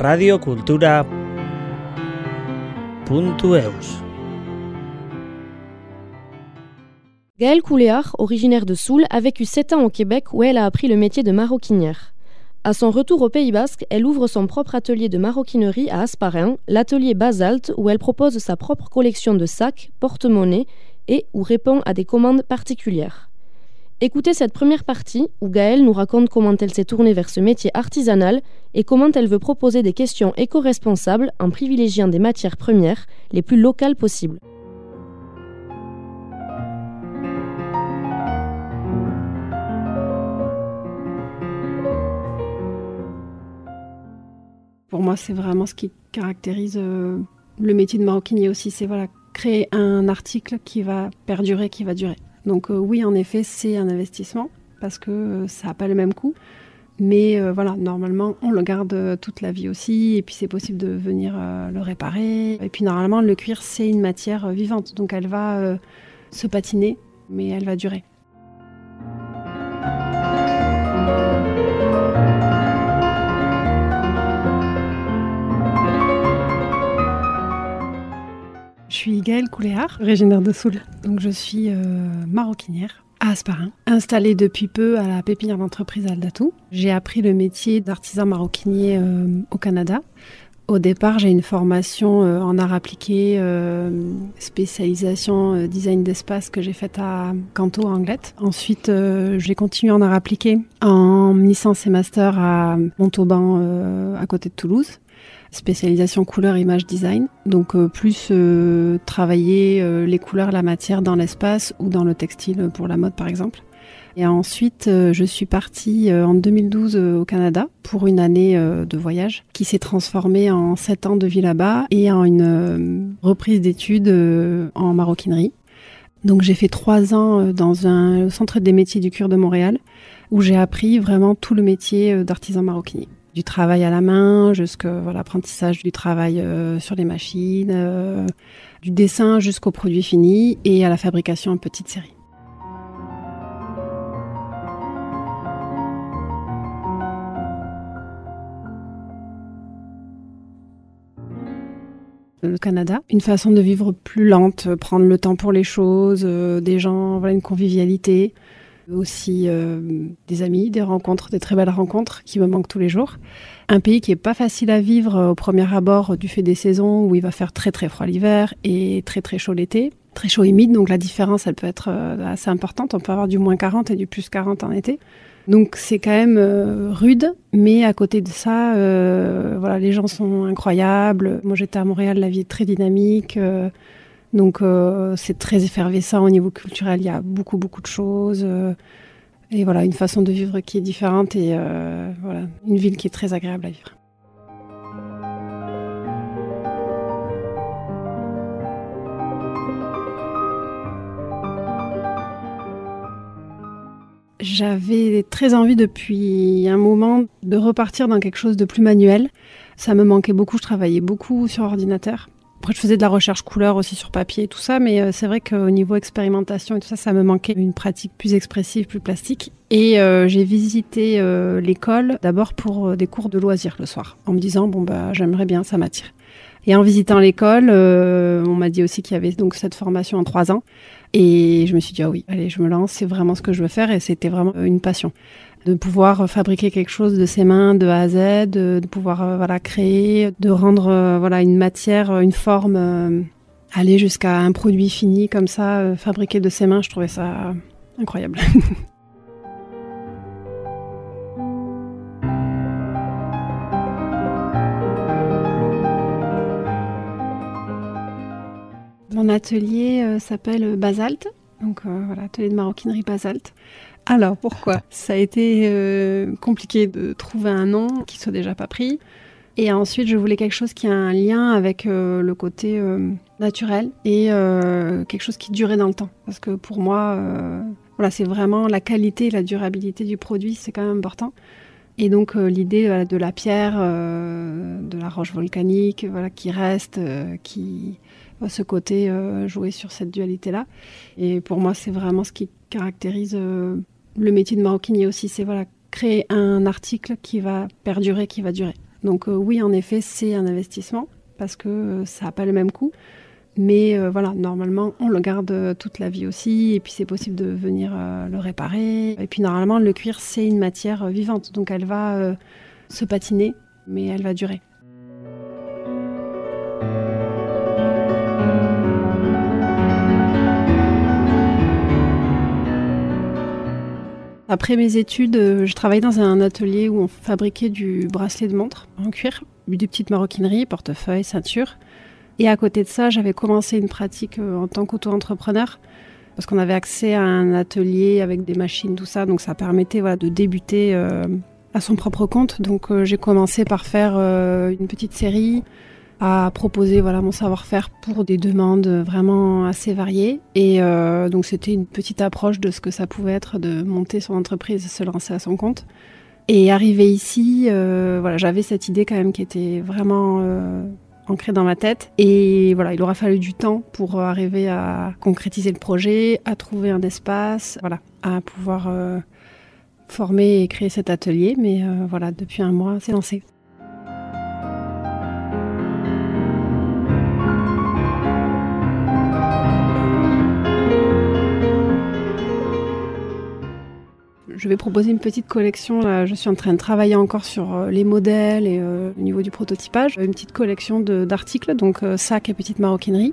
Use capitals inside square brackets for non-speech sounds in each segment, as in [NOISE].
radiocultura.eus. Gaëlle Couléard, originaire de Soule, a vécu 7 ans au Québec où elle a appris le métier de maroquinière. À son retour au Pays Basque, elle ouvre son propre atelier de maroquinerie à Asparin, l'atelier Basalte, où elle propose sa propre collection de sacs, porte-monnaie et où répond à des commandes particulières. Écoutez cette première partie où Gaëlle nous raconte comment elle s'est tournée vers ce métier artisanal et comment elle veut proposer des questions éco-responsables en privilégiant des matières premières les plus locales possibles. Pour moi, c'est vraiment ce qui caractérise euh, le métier de maroquinier aussi. C'est voilà, créer un article qui va perdurer, qui va durer. Donc euh, oui, en effet, c'est un investissement parce que euh, ça n'a pas le même coût. Mais euh, voilà, normalement, on le garde toute la vie aussi, et puis c'est possible de venir le réparer. Et puis normalement, le cuir, c'est une matière vivante, donc elle va se patiner, mais elle va durer. Suis Gaëlle Couléard, originaire de Soule. Donc je suis euh, maroquinière à Asparin, installée depuis peu à la pépinière d'entreprise Aldatou. J'ai appris le métier d'artisan maroquinier euh, au Canada. Au départ, j'ai une formation euh, en art appliqué, spécialisation design d'espace que j'ai faite à Canto, Anglette. Ensuite, j'ai continué en art appliqué en licence et master à Montauban, à côté de Toulouse spécialisation couleur image design. Donc euh, plus euh, travailler euh, les couleurs, la matière dans l'espace ou dans le textile pour la mode par exemple. Et ensuite, je suis partie en 2012 au Canada pour une année de voyage qui s'est transformée en sept ans de vie là-bas et en une reprise d'études en maroquinerie. Donc j'ai fait trois ans dans un centre des métiers du cuir de Montréal où j'ai appris vraiment tout le métier d'artisan maroquinier du travail à la main jusqu'à l'apprentissage du travail euh, sur les machines, euh, du dessin jusqu'au produit fini et à la fabrication en petite série. le Canada, une façon de vivre plus lente, prendre le temps pour les choses, euh, des gens, voilà, une convivialité aussi euh, des amis, des rencontres, des très belles rencontres qui me manquent tous les jours. Un pays qui est pas facile à vivre euh, au premier abord du fait des saisons où il va faire très très froid l'hiver et très très chaud l'été. Très chaud humide, donc la différence elle peut être euh, assez importante. On peut avoir du moins 40 et du plus 40 en été. Donc c'est quand même rude, mais à côté de ça, voilà, les gens sont incroyables. Moi j'étais à Montréal, la vie est très dynamique. Donc euh, c'est très effervescent au niveau culturel, il y a beaucoup beaucoup de choses. Euh, et voilà, une façon de vivre qui est différente et euh, voilà, une ville qui est très agréable à vivre. J'avais très envie depuis un moment de repartir dans quelque chose de plus manuel. Ça me manquait beaucoup, je travaillais beaucoup sur ordinateur. Après, je faisais de la recherche couleur aussi sur papier et tout ça, mais euh, c'est vrai qu'au niveau expérimentation et tout ça, ça me manquait une pratique plus expressive, plus plastique. Et euh, j'ai visité euh, l'école d'abord pour des cours de loisirs le soir, en me disant bon bah j'aimerais bien, ça m'attire. Et en visitant l'école, on m'a dit aussi qu'il y avait donc cette formation en trois ans. Et je me suis dit, ah oui, allez, je me lance, c'est vraiment ce que je veux faire. Et c'était vraiment une passion de pouvoir fabriquer quelque chose de ses mains de A à Z, de, pouvoir euh, voilà créer, de rendre euh, voilà une matière, une forme, euh, aller jusqu'à un produit fini comme ça, fabriqué de ses mains. Je trouvais ça incroyable. [LAUGHS] Mon atelier s'appelle Basalte, donc atelier de maroquinerie Basalte. Alors pourquoi Ça a été euh, compliqué de trouver un nom qui soit déjà pas pris. Et ensuite, je voulais quelque chose qui a un lien avec euh, le côté euh, naturel et quelque chose qui durait dans le temps. Parce que pour moi, voilà, c'est vraiment la qualité et la durabilité du produit, c'est quand même important. Et donc l'idée de la pierre, de la roche volcanique, voilà, qui reste, qui ce côté jouer sur cette dualité-là. Et pour moi, c'est vraiment ce qui caractérise le métier de maroquinier aussi, c'est voilà, créer un article qui va perdurer, qui va durer. Donc oui, en effet, c'est un investissement parce que ça n'a pas le même coût. Mais voilà, normalement, on le garde toute la vie aussi, et puis c'est possible de venir le réparer. Et puis normalement, le cuir, c'est une matière vivante, donc elle va se patiner, mais elle va durer. Après mes études, euh, je travaillais dans un atelier où on fabriquait du bracelet de montre en cuir, des petites maroquineries, portefeuille, ceinture. Et à côté de ça, j'avais commencé une pratique euh, en tant qu'auto-entrepreneur parce qu'on avait accès à un atelier avec des machines, tout ça. Donc ça permettait voilà, de débuter euh, à son propre compte. Donc j'ai commencé par faire une petite série à proposer voilà mon savoir-faire pour des demandes vraiment assez variées. Et euh, donc c'était une petite approche de ce que ça pouvait être de monter son entreprise se lancer à son compte. Et arrivé ici, euh, voilà, j'avais cette idée quand même qui était vraiment euh, ancrée dans ma tête. Et voilà, il aura fallu du temps pour arriver à concrétiser le projet, à trouver un espace, voilà, à pouvoir former et créer cet atelier. Mais voilà, depuis un mois, c'est lancé. Je vais proposer une petite collection. je suis en train de travailler encore sur euh, les modèles et euh, au niveau du prototypage. Une petite collection d'articles, donc euh, sac et petite maroquinerie,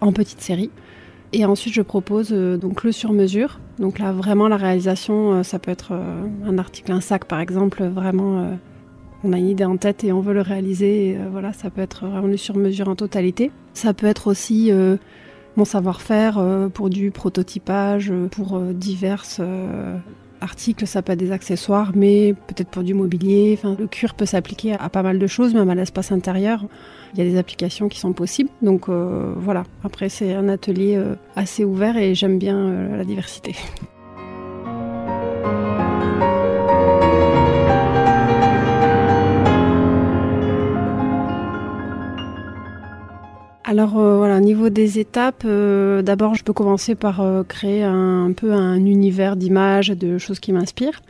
en petite série. Et ensuite, je propose donc le sur-mesure. Donc là, vraiment, la réalisation, ça peut être un article, un sac par exemple. Vraiment, on a une idée en tête et on veut le réaliser. voilà, ça peut être vraiment le sur-mesure en totalité. Ça peut être aussi mon savoir-faire pour du prototypage, pour diverses article, ça peut être des accessoires, mais peut-être pour du mobilier. Le cuir peut s'appliquer à pas mal de choses, même à l'espace intérieur. Il y a des applications qui sont possibles. Donc euh, voilà, après c'est un atelier euh, assez ouvert et j'aime bien euh, la diversité. [LAUGHS] Alors euh, voilà, au niveau des étapes, euh, d'abord je peux commencer par euh, créer un, peu un univers d'images, de choses qui m'inspirent.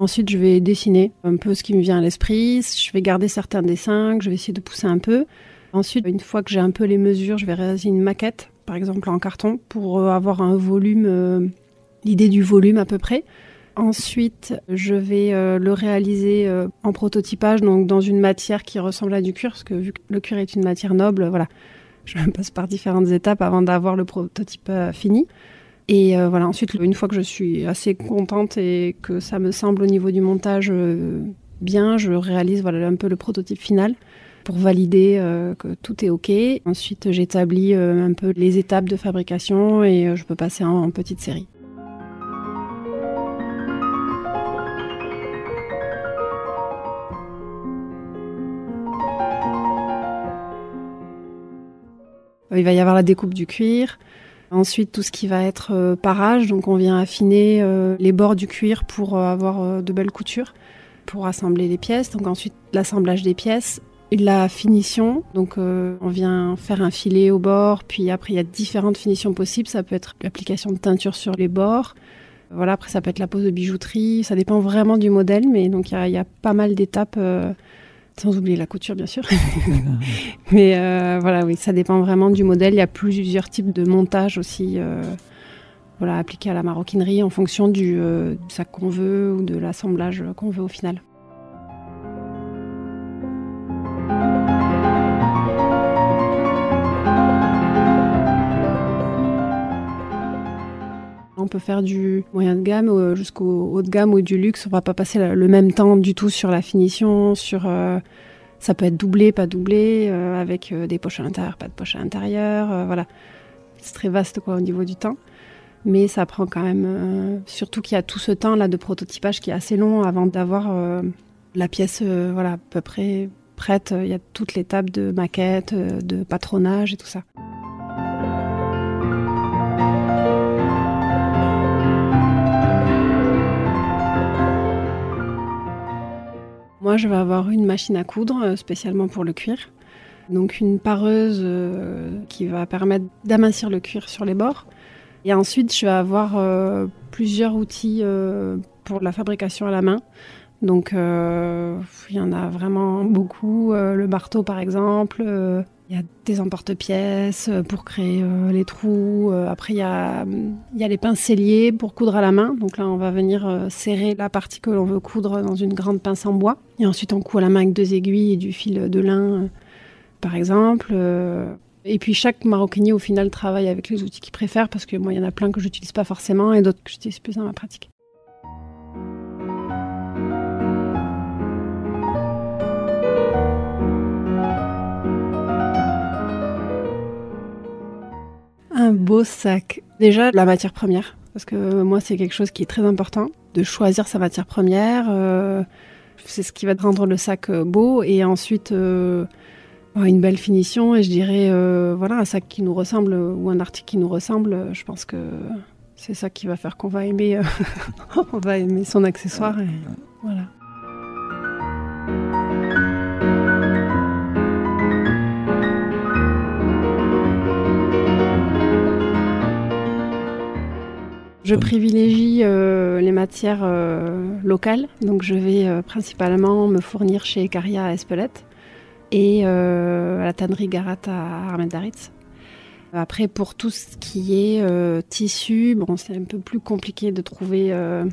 Ensuite, je vais dessiner un peu ce qui me vient à l'esprit. Je vais garder certains dessins je vais essayer de pousser un peu. Ensuite, une fois que j'ai un peu les mesures, je vais réaliser une maquette, par exemple en carton, pour avoir un volume, l'idée du volume à peu près. Ensuite, je vais le réaliser en prototypage, donc dans une matière qui ressemble à du cuir, parce que vu que le cuir est une matière noble, voilà, je passe par différentes étapes avant d'avoir le prototype euh, fini. Et euh, voilà, ensuite, une fois que je suis assez contente et que ça me semble au niveau du montage euh, bien, je réalise voilà, un peu le prototype final pour valider que tout est OK. Ensuite, j'établis un peu les étapes de fabrication et je peux passer en petite série. Il va y avoir la découpe du cuir. Ensuite, tout ce qui va être euh, parage. Donc, on vient affiner euh, les bords du cuir pour avoir de belles coutures, pour assembler les pièces. Donc, ensuite, l'assemblage des pièces. La finition, donc on vient faire un filet au bord, puis après il y a différentes finitions possibles. Ça peut être l'application de teinture sur les bords, voilà. Après ça peut être la pose de bijouterie. Ça dépend vraiment du modèle, mais donc il y, a pas mal d'étapes sans oublier la couture, bien sûr. [LAUGHS] [LAUGHS] Mais euh, voilà, oui, ça dépend vraiment du modèle. Il y a plusieurs types de montage aussi, euh, voilà, appliqués à la maroquinerie en fonction du, euh, sac qu'on veut ou de l'assemblage qu'on veut au final. Peut faire du moyen de gamme jusqu'au haut de gamme ou du luxe. On va pas passer le même temps du tout sur la finition, sur euh, ça peut être doublé, pas doublé, euh, avec euh, des poches à l'intérieur, pas de poches à l'intérieur. voilà, c'est très vaste quoi au niveau du temps. Mais ça prend quand même, surtout qu'il y a tout ce temps là de prototypage qui est assez long avant d'avoir la pièce, voilà, à peu près prête. Il y a toute l'étape de maquette, de patronage et tout ça. Moi, je vais avoir une machine à coudre euh, spécialement pour le cuir. Donc une pareuse euh, qui va permettre d'amincir le cuir sur les bords. Et ensuite, je vais avoir euh, plusieurs outils pour la fabrication à la main. Donc il y en a vraiment beaucoup. le marteau par exemple. Il y a des emporte-pièces pour créer les trous. Après, il y a, y a les pinceliers pour coudre à la main. Donc là, on va venir serrer la partie que l'on veut coudre dans une grande pince en bois. Et ensuite, on coud à la main avec deux aiguilles et du fil de lin, par exemple. Et puis chaque maroquinier au final travaille avec les outils qu'il préfère parce que moi il y en a plein que j'utilise pas forcément et d'autres que j'utilise plus dans ma pratique. Un beau sac. Déjà la matière première parce que moi c'est quelque chose qui est très important de choisir sa matière première. Euh, c'est ce qui va rendre le sac euh, beau et ensuite euh, une belle finition et je dirais euh, voilà un sac qui nous ressemble ou un article qui nous ressemble. Je pense que c'est ça qui va faire qu'on va aimer, [LAUGHS] on va aimer son accessoire. Et, voilà. Je privilégie euh, les matières locales, donc je vais principalement me fournir chez Caria à Espelette et euh, à la tannerie Garat à Armendaritz. Après, pour tout ce qui est euh, tissu, c'est un peu plus compliqué de trouver euh,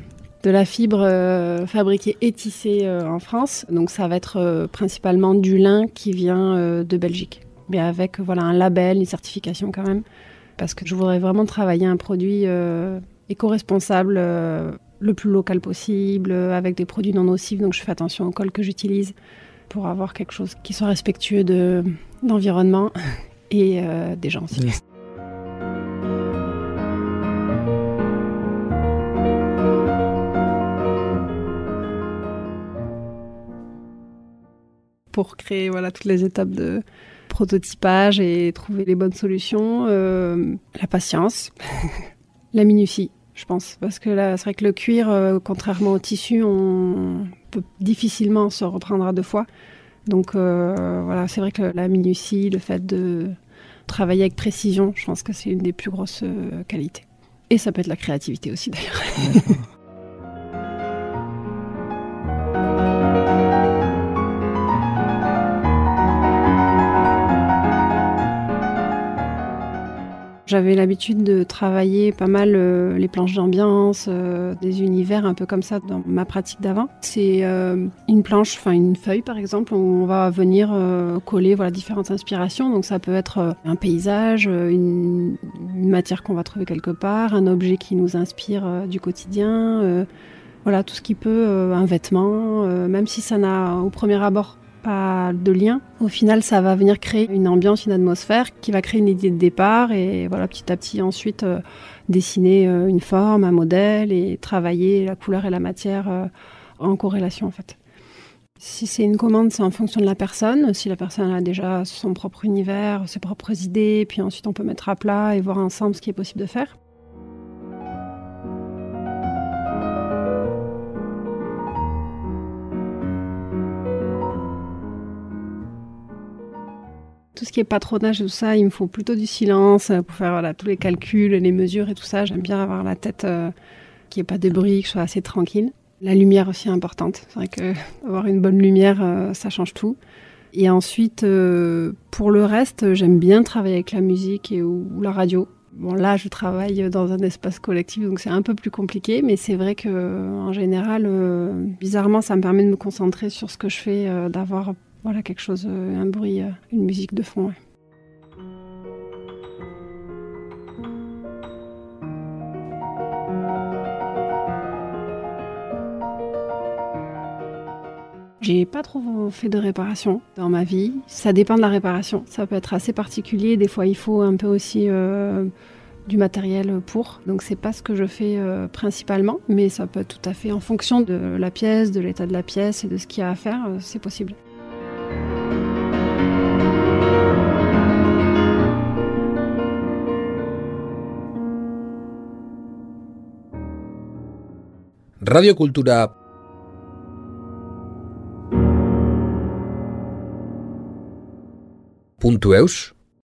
de la fibre fabriquée et tissée en France. Donc, ça va être principalement du lin qui vient de Belgique, mais avec voilà un label, une certification quand même, parce que je voudrais vraiment travailler un produit éco-responsable le plus local possible, avec des produits non nocifs. Donc, je fais attention au col que j'utilise pour avoir quelque chose qui soit respectueux de l'environnement [LAUGHS] et euh, des gens aussi. Pour créer voilà, toutes les étapes de prototypage et trouver les bonnes solutions, euh, la patience, [LAUGHS] la minutie, je pense. Parce que là, c'est vrai que le cuir, euh, contrairement au tissu, on peut difficilement se reprendre à deux fois. Donc euh, voilà, c'est vrai que la minutie, le fait de travailler avec précision, je pense que c'est une des plus grosses euh, qualités. Et ça peut être la créativité aussi d'ailleurs. J'avais l'habitude de travailler pas mal euh, les planches d'ambiance, euh, des univers un peu comme ça dans ma pratique d'avant. C'est euh, une planche, enfin une feuille par exemple, où on va venir coller voilà différentes inspirations. Donc ça peut être un paysage, une, une matière qu'on va trouver quelque part, un objet qui nous inspire du quotidien. voilà tout ce qui peut, un vêtement, même si ça n'a au premier abord pas de lien. Au final, ça va venir créer une ambiance, une atmosphère qui va créer une idée de départ et voilà, petit à petit ensuite euh, dessiner euh, une forme, un modèle et travailler la couleur et la matière euh, en corrélation en fait. Si c'est une commande, c'est en fonction de la personne. Si la personne a déjà son propre univers, ses propres idées, puis ensuite on peut mettre à plat et voir ensemble ce qui est possible de faire. Tout ce qui est patronage et tout ça, il me faut plutôt du silence pour faire tous les calculs, les mesures et tout ça. J'aime bien avoir la tête euh, qui n'ait pas de bruit, que je sois assez tranquille. La lumière aussi est importante. C'est vrai que [LAUGHS] avoir une bonne lumière, euh, ça change tout. Et ensuite, euh, pour le reste, j'aime bien travailler avec la musique et, ou, la radio. Bon, là, je travaille dans un espace collectif, donc c'est un peu plus compliqué, mais c'est vrai que, en général, bizarrement, ça me permet de me concentrer sur ce que je fais, d'avoir voilà, quelque chose, euh, un bruit, euh, une musique de fond. J'ai pas trop fait de réparation dans ma vie. Ça dépend de la réparation. Ça peut être assez particulier. Des fois, il faut un peu aussi euh, du matériel pour. Donc, c'est pas ce que je fais principalement, mais ça peut être tout à fait en fonction de la pièce, de l'état de la pièce et de ce qu'il y a à faire. c'est possible. Radio Cultura. Puntu eus